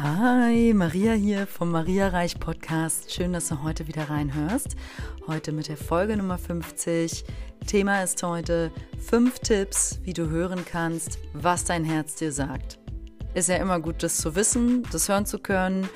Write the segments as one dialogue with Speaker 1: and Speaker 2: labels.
Speaker 1: Hi, Maria hier vom Maria Reich Podcast. Schön, dass du heute wieder reinhörst. Heute mit der Folge Nummer 50. Thema ist heute fünf Tipps, wie du hören kannst, was dein Herz dir sagt. Ist ja immer gut, das zu wissen, das hören zu können.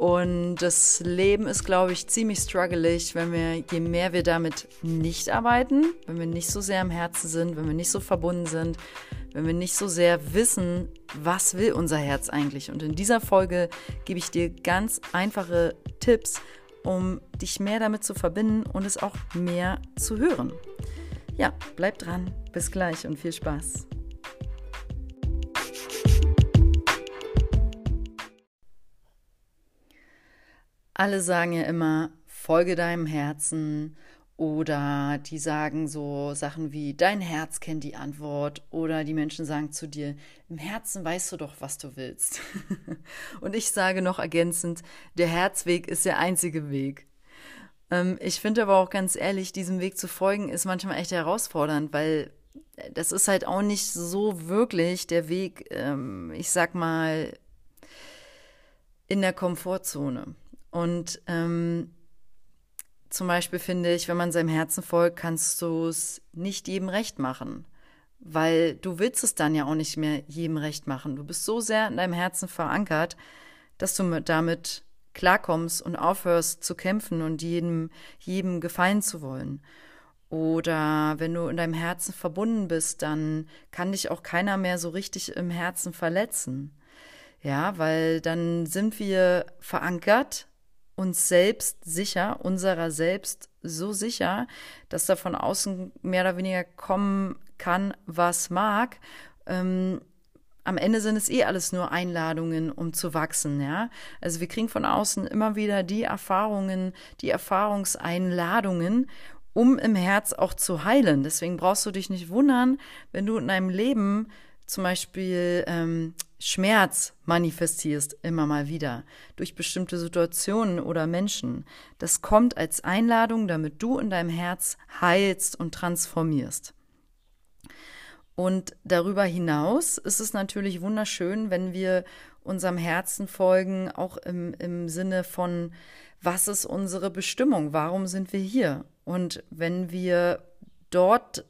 Speaker 1: Und das Leben ist, glaube ich, ziemlich struggelig, wenn wir, je mehr wir damit nicht arbeiten, wenn wir nicht so sehr am Herzen sind, wenn wir nicht so verbunden sind, wenn wir nicht so sehr wissen, was will unser Herz eigentlich. Und in dieser Folge gebe ich dir ganz einfache Tipps, um dich mehr damit zu verbinden und es auch mehr zu hören. Ja, bleib dran. Bis gleich und viel Spaß. Alle sagen ja immer, folge deinem Herzen oder die sagen so Sachen wie, dein Herz kennt die Antwort. Oder die Menschen sagen zu dir, im Herzen weißt du doch, was du willst. Und ich sage noch ergänzend, der Herzweg ist der einzige Weg. Ähm, ich finde aber auch ganz ehrlich, diesem Weg zu folgen ist manchmal echt herausfordernd, weil das ist halt auch nicht so wirklich der Weg, ähm, ich sag mal, in der Komfortzone. Und ähm, zum Beispiel finde ich, wenn man seinem Herzen folgt, kannst du es nicht jedem recht machen. Weil du willst es dann ja auch nicht mehr jedem recht machen. Du bist so sehr in deinem Herzen verankert, dass du damit klarkommst und aufhörst zu kämpfen und jedem, jedem gefallen zu wollen. Oder wenn du in deinem Herzen verbunden bist, dann kann dich auch keiner mehr so richtig im Herzen verletzen. Ja, weil dann sind wir verankert uns selbst sicher, unserer selbst so sicher, dass da von außen mehr oder weniger kommen kann, was mag. Ähm, am Ende sind es eh alles nur Einladungen, um zu wachsen, ja. Also wir kriegen von außen immer wieder die Erfahrungen, die Erfahrungseinladungen, um im Herz auch zu heilen. Deswegen brauchst du dich nicht wundern, wenn du in deinem Leben zum Beispiel ähm, Schmerz manifestierst immer mal wieder durch bestimmte Situationen oder Menschen. Das kommt als Einladung, damit du in deinem Herz heilst und transformierst. Und darüber hinaus ist es natürlich wunderschön, wenn wir unserem Herzen folgen, auch im, im Sinne von, was ist unsere Bestimmung? Warum sind wir hier? Und wenn wir dort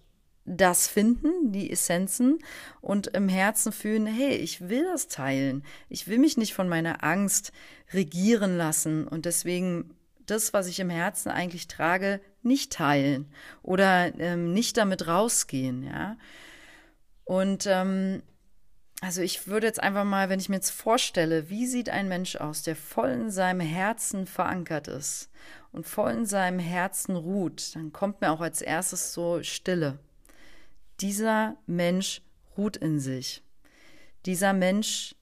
Speaker 1: das finden, die Essenzen und im Herzen fühlen, hey, ich will das teilen. Ich will mich nicht von meiner Angst regieren lassen und deswegen das, was ich im Herzen eigentlich trage, nicht teilen oder ähm, nicht damit rausgehen, ja. Und ähm, also ich würde jetzt einfach mal, wenn ich mir jetzt vorstelle, wie sieht ein Mensch aus, der voll in seinem Herzen verankert ist und voll in seinem Herzen ruht, dann kommt mir auch als erstes so Stille dieser Mensch ruht in sich. Dieser Mensch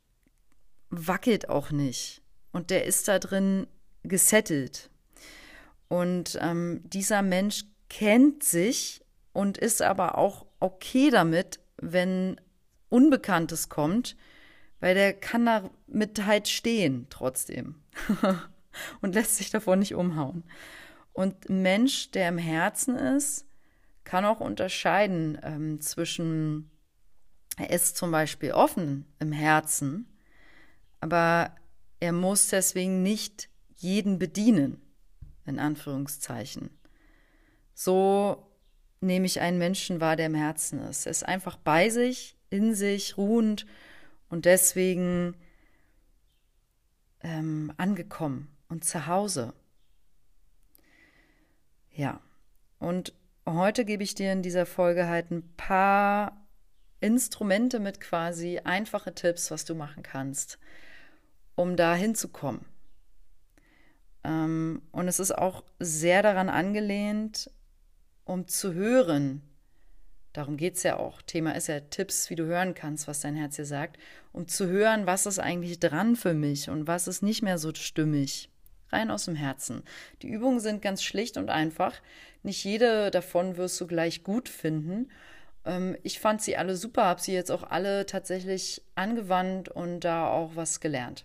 Speaker 1: wackelt auch nicht und der ist da drin gesettelt. Und ähm, dieser Mensch kennt sich und ist aber auch okay damit, wenn Unbekanntes kommt, weil der kann damit halt stehen trotzdem und lässt sich davon nicht umhauen. Und ein Mensch, der im Herzen ist, kann auch unterscheiden ähm, zwischen, er ist zum Beispiel offen im Herzen, aber er muss deswegen nicht jeden bedienen, in Anführungszeichen. So nehme ich einen Menschen wahr, der im Herzen ist. Er ist einfach bei sich, in sich, ruhend und deswegen ähm, angekommen und zu Hause. Ja, und Heute gebe ich dir in dieser Folge halt ein paar Instrumente mit quasi einfache Tipps, was du machen kannst, um da hinzukommen. Ähm, und es ist auch sehr daran angelehnt, um zu hören. Darum geht es ja auch. Thema ist ja Tipps, wie du hören kannst, was dein Herz dir sagt, um zu hören, was ist eigentlich dran für mich und was ist nicht mehr so stimmig rein aus dem Herzen. Die Übungen sind ganz schlicht und einfach. Nicht jede davon wirst du gleich gut finden. Ähm, ich fand sie alle super, habe sie jetzt auch alle tatsächlich angewandt und da auch was gelernt.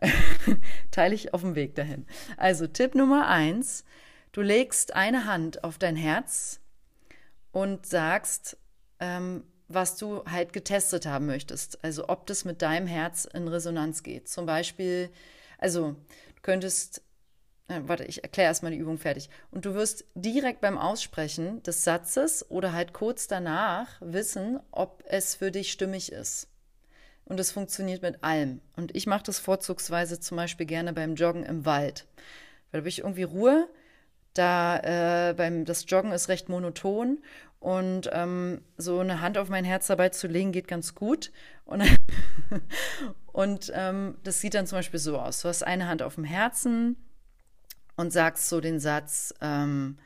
Speaker 1: Teile ich auf dem Weg dahin. Also Tipp Nummer eins, du legst eine Hand auf dein Herz und sagst, ähm, was du halt getestet haben möchtest. Also ob das mit deinem Herz in Resonanz geht. Zum Beispiel, also könntest, äh, warte, ich erkläre erstmal die Übung fertig. Und du wirst direkt beim Aussprechen des Satzes oder halt kurz danach wissen, ob es für dich stimmig ist. Und es funktioniert mit allem. Und ich mache das vorzugsweise zum Beispiel gerne beim Joggen im Wald. Weil da habe ich irgendwie Ruhe. Da äh, beim das Joggen ist recht monoton und ähm, so eine Hand auf mein Herz dabei zu legen, geht ganz gut. Und, und ähm, das sieht dann zum Beispiel so aus. Du hast eine Hand auf dem Herzen und sagst so den Satz, ähm,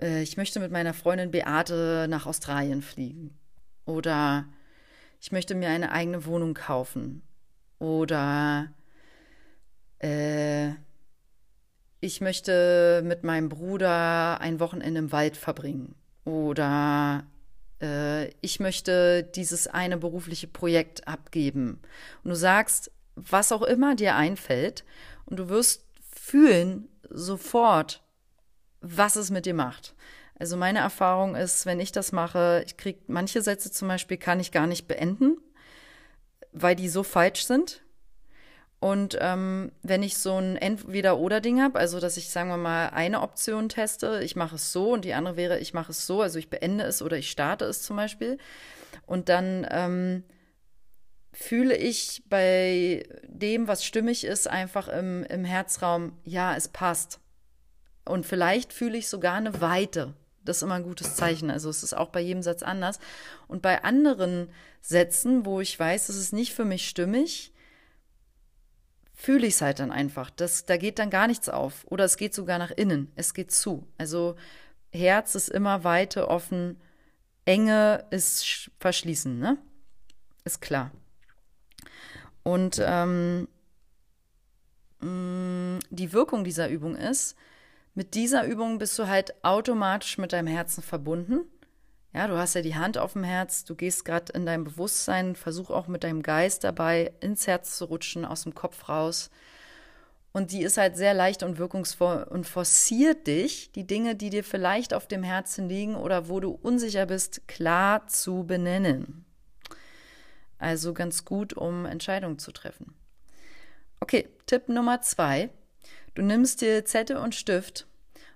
Speaker 1: äh, ich möchte mit meiner Freundin Beate nach Australien fliegen. Oder ich möchte mir eine eigene Wohnung kaufen. Oder äh, ich möchte mit meinem Bruder ein Wochenende im Wald verbringen. Oder äh, ich möchte dieses eine berufliche Projekt abgeben. Und du sagst, was auch immer dir einfällt, und du wirst fühlen sofort, was es mit dir macht. Also meine Erfahrung ist, wenn ich das mache, ich kriege manche Sätze zum Beispiel kann ich gar nicht beenden, weil die so falsch sind. Und ähm, wenn ich so ein Entweder-Oder-Ding habe, also dass ich, sagen wir mal, eine Option teste, ich mache es so und die andere wäre, ich mache es so, also ich beende es oder ich starte es zum Beispiel. Und dann ähm, fühle ich bei dem, was stimmig ist, einfach im, im Herzraum, ja, es passt. Und vielleicht fühle ich sogar eine Weite. Das ist immer ein gutes Zeichen. Also es ist auch bei jedem Satz anders. Und bei anderen Sätzen, wo ich weiß, es ist nicht für mich stimmig, fühle ich es halt dann einfach. Das, da geht dann gar nichts auf. Oder es geht sogar nach innen. Es geht zu. Also Herz ist immer Weite, offen. Enge ist verschließen, ne? Ist klar. Und ähm, mm, die Wirkung dieser Übung ist, mit dieser Übung bist du halt automatisch mit deinem Herzen verbunden. Ja, du hast ja die Hand auf dem Herz, du gehst gerade in dein Bewusstsein, versuch auch mit deinem Geist dabei ins Herz zu rutschen, aus dem Kopf raus. Und die ist halt sehr leicht und wirkungsvoll und forciert dich, die Dinge, die dir vielleicht auf dem Herzen liegen oder wo du unsicher bist, klar zu benennen. Also ganz gut, um Entscheidungen zu treffen. Okay, Tipp Nummer zwei. Du nimmst dir Zettel und Stift,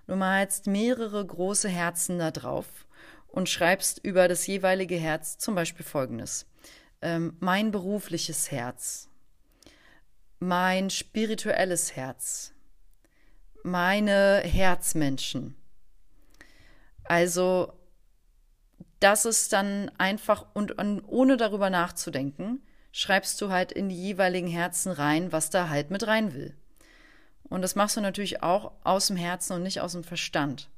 Speaker 1: du malst mehrere große Herzen da drauf und schreibst über das jeweilige Herz zum Beispiel folgendes. Ähm, mein berufliches Herz, mein spirituelles Herz, meine Herzmenschen. Also das ist dann einfach und, und ohne darüber nachzudenken, schreibst du halt in die jeweiligen Herzen rein, was da halt mit rein will. Und das machst du natürlich auch aus dem Herzen und nicht aus dem Verstand.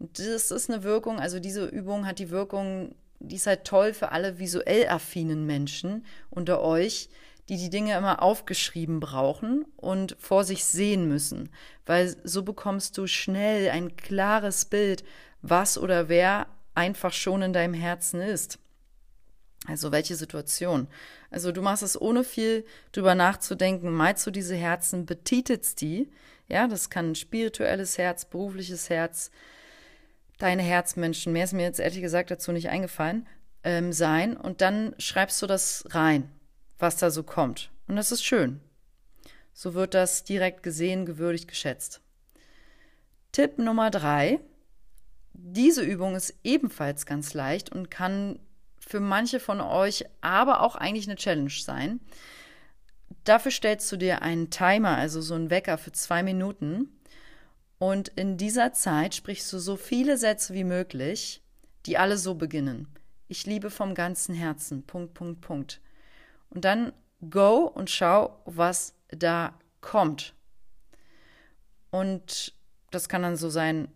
Speaker 1: Und das ist eine Wirkung, also diese Übung hat die Wirkung, die ist halt toll für alle visuell affinen Menschen unter euch, die die Dinge immer aufgeschrieben brauchen und vor sich sehen müssen, weil so bekommst du schnell ein klares Bild, was oder wer einfach schon in deinem Herzen ist. Also welche Situation. Also du machst es ohne viel drüber nachzudenken, malst du diese Herzen, betitelst die. Ja, das kann ein spirituelles Herz, berufliches Herz, deine Herzmenschen, mehr ist mir jetzt ehrlich gesagt dazu nicht eingefallen, ähm, sein. Und dann schreibst du das rein, was da so kommt. Und das ist schön. So wird das direkt gesehen, gewürdigt, geschätzt. Tipp Nummer drei. Diese Übung ist ebenfalls ganz leicht und kann für manche von euch aber auch eigentlich eine Challenge sein. Dafür stellst du dir einen Timer, also so einen Wecker für zwei Minuten und in dieser Zeit sprichst du so viele Sätze wie möglich, die alle so beginnen. Ich liebe vom ganzen Herzen. Punkt, Punkt, Punkt. Und dann go und schau, was da kommt. Und das kann dann so sein,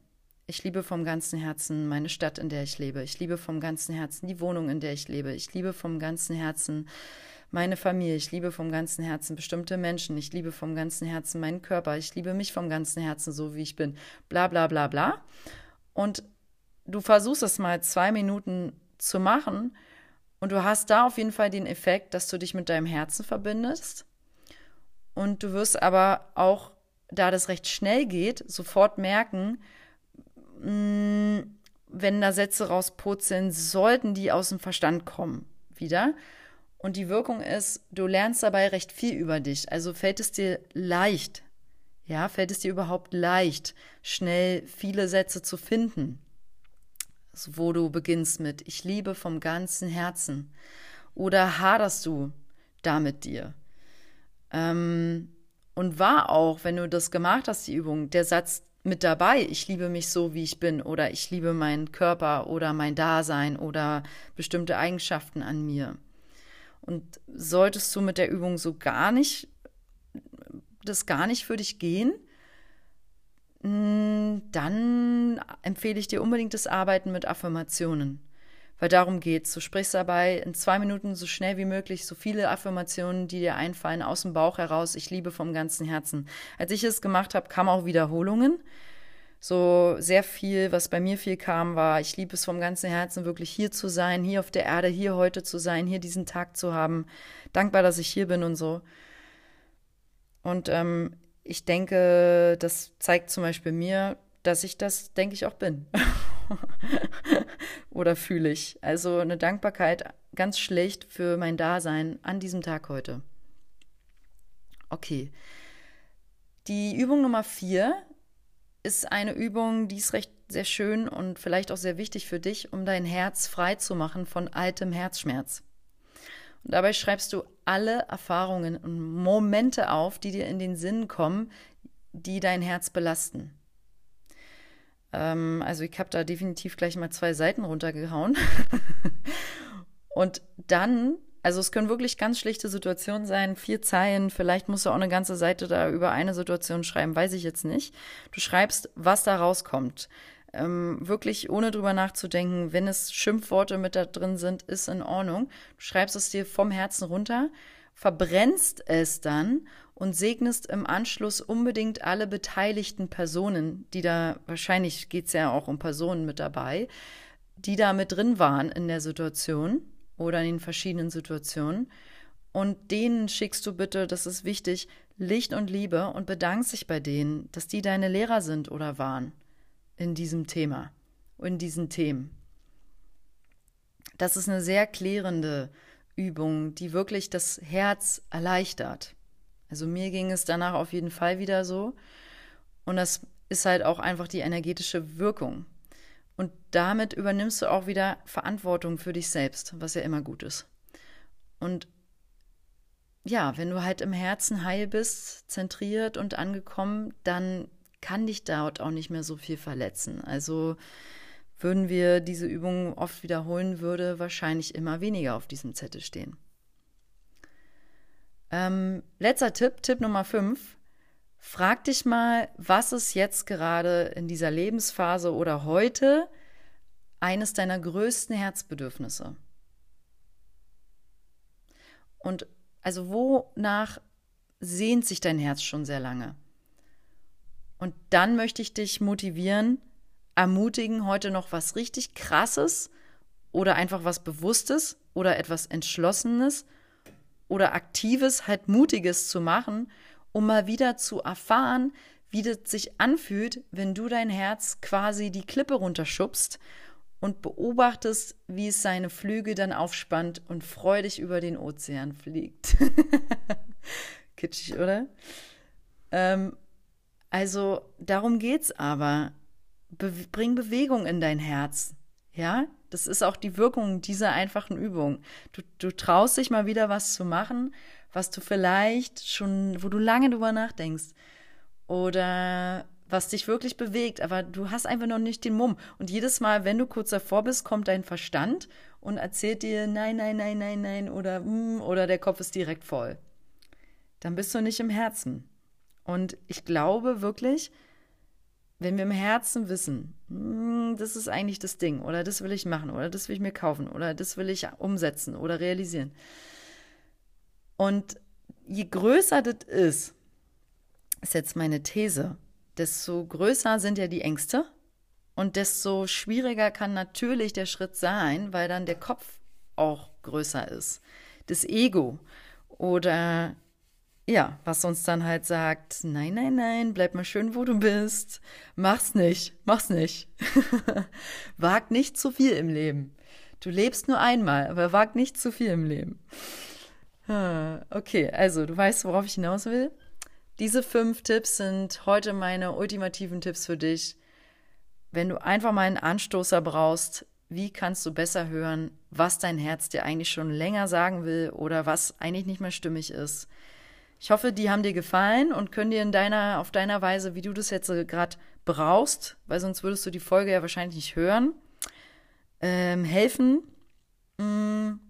Speaker 1: ich liebe vom ganzen Herzen meine Stadt, in der ich lebe. Ich liebe vom ganzen Herzen die Wohnung, in der ich lebe. Ich liebe vom ganzen Herzen meine Familie, ich liebe vom ganzen Herzen bestimmte Menschen, ich liebe vom ganzen Herzen meinen Körper, ich liebe mich vom ganzen Herzen so, wie ich bin, bla bla bla bla. Und du versuchst es mal zwei Minuten zu machen und du hast da auf jeden Fall den Effekt, dass du dich mit deinem Herzen verbindest. Und du wirst aber auch, da das recht schnell geht, sofort merken, mm, wenn da Sätze rauspurzeln, sollten die aus dem Verstand kommen wieder. Und die Wirkung ist, du lernst dabei recht viel über dich. Also fällt es dir leicht, ja, fällt es dir überhaupt leicht, schnell viele Sätze zu finden, also wo du beginnst mit Ich liebe vom ganzen Herzen. Oder haderst du da mit dir? Ähm, und war auch, wenn du das gemacht hast, die Übung, der Satz mit dabei, ich liebe mich so, wie ich bin, oder ich liebe meinen Körper oder mein Dasein oder bestimmte Eigenschaften an mir. Und solltest du mit der Übung so gar nicht, das gar nicht für dich gehen, hm, dann empfehle ich dir unbedingt das Arbeiten mit Affirmationen. Weil darum geht's. Du sprichst dabei in zwei Minuten so schnell wie möglich so viele Affirmationen, die dir einfallen, aus dem Bauch heraus. Ich liebe vom ganzen Herzen. Als ich es gemacht habe, kamen auch Wiederholungen. So sehr viel, was bei mir viel kam, war, ich liebe es vom ganzen Herzen, wirklich hier zu sein, hier auf der Erde, hier heute zu sein, hier diesen Tag zu haben. Dankbar, dass ich hier bin und so. Und ähm, ich denke, das zeigt zum Beispiel mir, dass ich das, denke ich, auch bin. Oder fühle ich. Also eine Dankbarkeit ganz schlecht für mein Dasein an diesem Tag heute. Okay. Die Übung Nummer vier ist eine Übung, die ist recht sehr schön und vielleicht auch sehr wichtig für dich, um dein Herz frei zu machen von altem Herzschmerz. Und dabei schreibst du alle Erfahrungen und Momente auf, die dir in den Sinn kommen, die dein Herz belasten. Ähm, also ich habe da definitiv gleich mal zwei Seiten runtergehauen. und dann, also es können wirklich ganz schlichte Situationen sein, vier Zeilen, vielleicht musst du auch eine ganze Seite da über eine Situation schreiben, weiß ich jetzt nicht. Du schreibst, was da rauskommt. Ähm, wirklich ohne drüber nachzudenken, wenn es Schimpfworte mit da drin sind, ist in Ordnung. Du schreibst es dir vom Herzen runter, verbrennst es dann und segnest im Anschluss unbedingt alle beteiligten Personen, die da, wahrscheinlich geht es ja auch um Personen mit dabei, die da mit drin waren in der Situation oder in den verschiedenen Situationen. Und denen schickst du bitte, das ist wichtig, Licht und Liebe und bedankst dich bei denen, dass die deine Lehrer sind oder waren in diesem Thema, in diesen Themen. Das ist eine sehr klärende Übung, die wirklich das Herz erleichtert. Also mir ging es danach auf jeden Fall wieder so. Und das ist halt auch einfach die energetische Wirkung. Und damit übernimmst du auch wieder Verantwortung für dich selbst, was ja immer gut ist. Und ja, wenn du halt im Herzen heil bist, zentriert und angekommen, dann kann dich dort auch nicht mehr so viel verletzen. Also würden wir diese Übung oft wiederholen, würde wahrscheinlich immer weniger auf diesem Zettel stehen. Ähm, letzter Tipp, Tipp Nummer 5. Frag dich mal, was ist jetzt gerade in dieser Lebensphase oder heute eines deiner größten Herzbedürfnisse? Und also wonach sehnt sich dein Herz schon sehr lange? Und dann möchte ich dich motivieren, ermutigen, heute noch was richtig Krasses oder einfach was Bewusstes oder etwas Entschlossenes oder Aktives, halt Mutiges zu machen, um mal wieder zu erfahren, wie das sich anfühlt, wenn du dein Herz quasi die Klippe runterschubst und beobachtest, wie es seine Flügel dann aufspannt und freudig über den Ozean fliegt. Kitschig, oder? Ähm, also darum geht's aber. Be bring Bewegung in dein Herz. Ja, das ist auch die Wirkung dieser einfachen Übung. Du, du traust dich mal wieder was zu machen, was du vielleicht schon, wo du lange drüber nachdenkst. Oder was dich wirklich bewegt, aber du hast einfach noch nicht den Mumm. Und jedes Mal, wenn du kurz davor bist, kommt dein Verstand und erzählt dir nein, nein, nein, nein, nein oder mm, oder der Kopf ist direkt voll. Dann bist du nicht im Herzen. Und ich glaube wirklich, wenn wir im Herzen wissen, hm, das ist eigentlich das Ding oder das will ich machen oder das will ich mir kaufen oder das will ich umsetzen oder realisieren. Und je größer das ist, ist jetzt meine These, desto größer sind ja die Ängste und desto schwieriger kann natürlich der Schritt sein, weil dann der Kopf auch größer ist. Das Ego oder ja, was uns dann halt sagt, nein, nein, nein, bleib mal schön, wo du bist. Mach's nicht, mach's nicht. wag nicht zu viel im Leben. Du lebst nur einmal, aber wag nicht zu viel im Leben. Okay, also du weißt, worauf ich hinaus will. Diese fünf Tipps sind heute meine ultimativen Tipps für dich. Wenn du einfach mal einen Anstoßer brauchst, wie kannst du besser hören, was dein Herz dir eigentlich schon länger sagen will oder was eigentlich nicht mehr stimmig ist. Ich hoffe, die haben dir gefallen und können dir in deiner, auf deiner Weise, wie du das jetzt gerade brauchst, weil sonst würdest du die Folge ja wahrscheinlich nicht hören, ähm, helfen. Mm.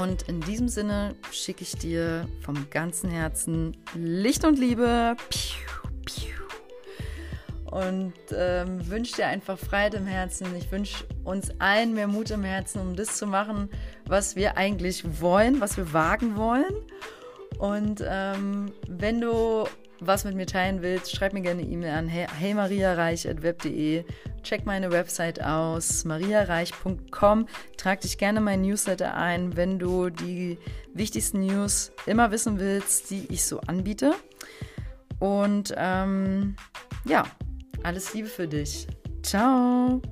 Speaker 1: Und in diesem Sinne schicke ich dir vom ganzen Herzen Licht und Liebe. Piu, piu und ähm, wünsche dir einfach Freiheit im Herzen. Ich wünsche uns allen mehr Mut im Herzen, um das zu machen, was wir eigentlich wollen, was wir wagen wollen. Und ähm, wenn du was mit mir teilen willst, schreib mir gerne eine E-Mail an heymariareich.web.de. Check meine Website aus, mariareich.com. Trag dich gerne mein Newsletter ein, wenn du die wichtigsten News immer wissen willst, die ich so anbiete. Und ähm, ja, alles Liebe für dich. Ciao.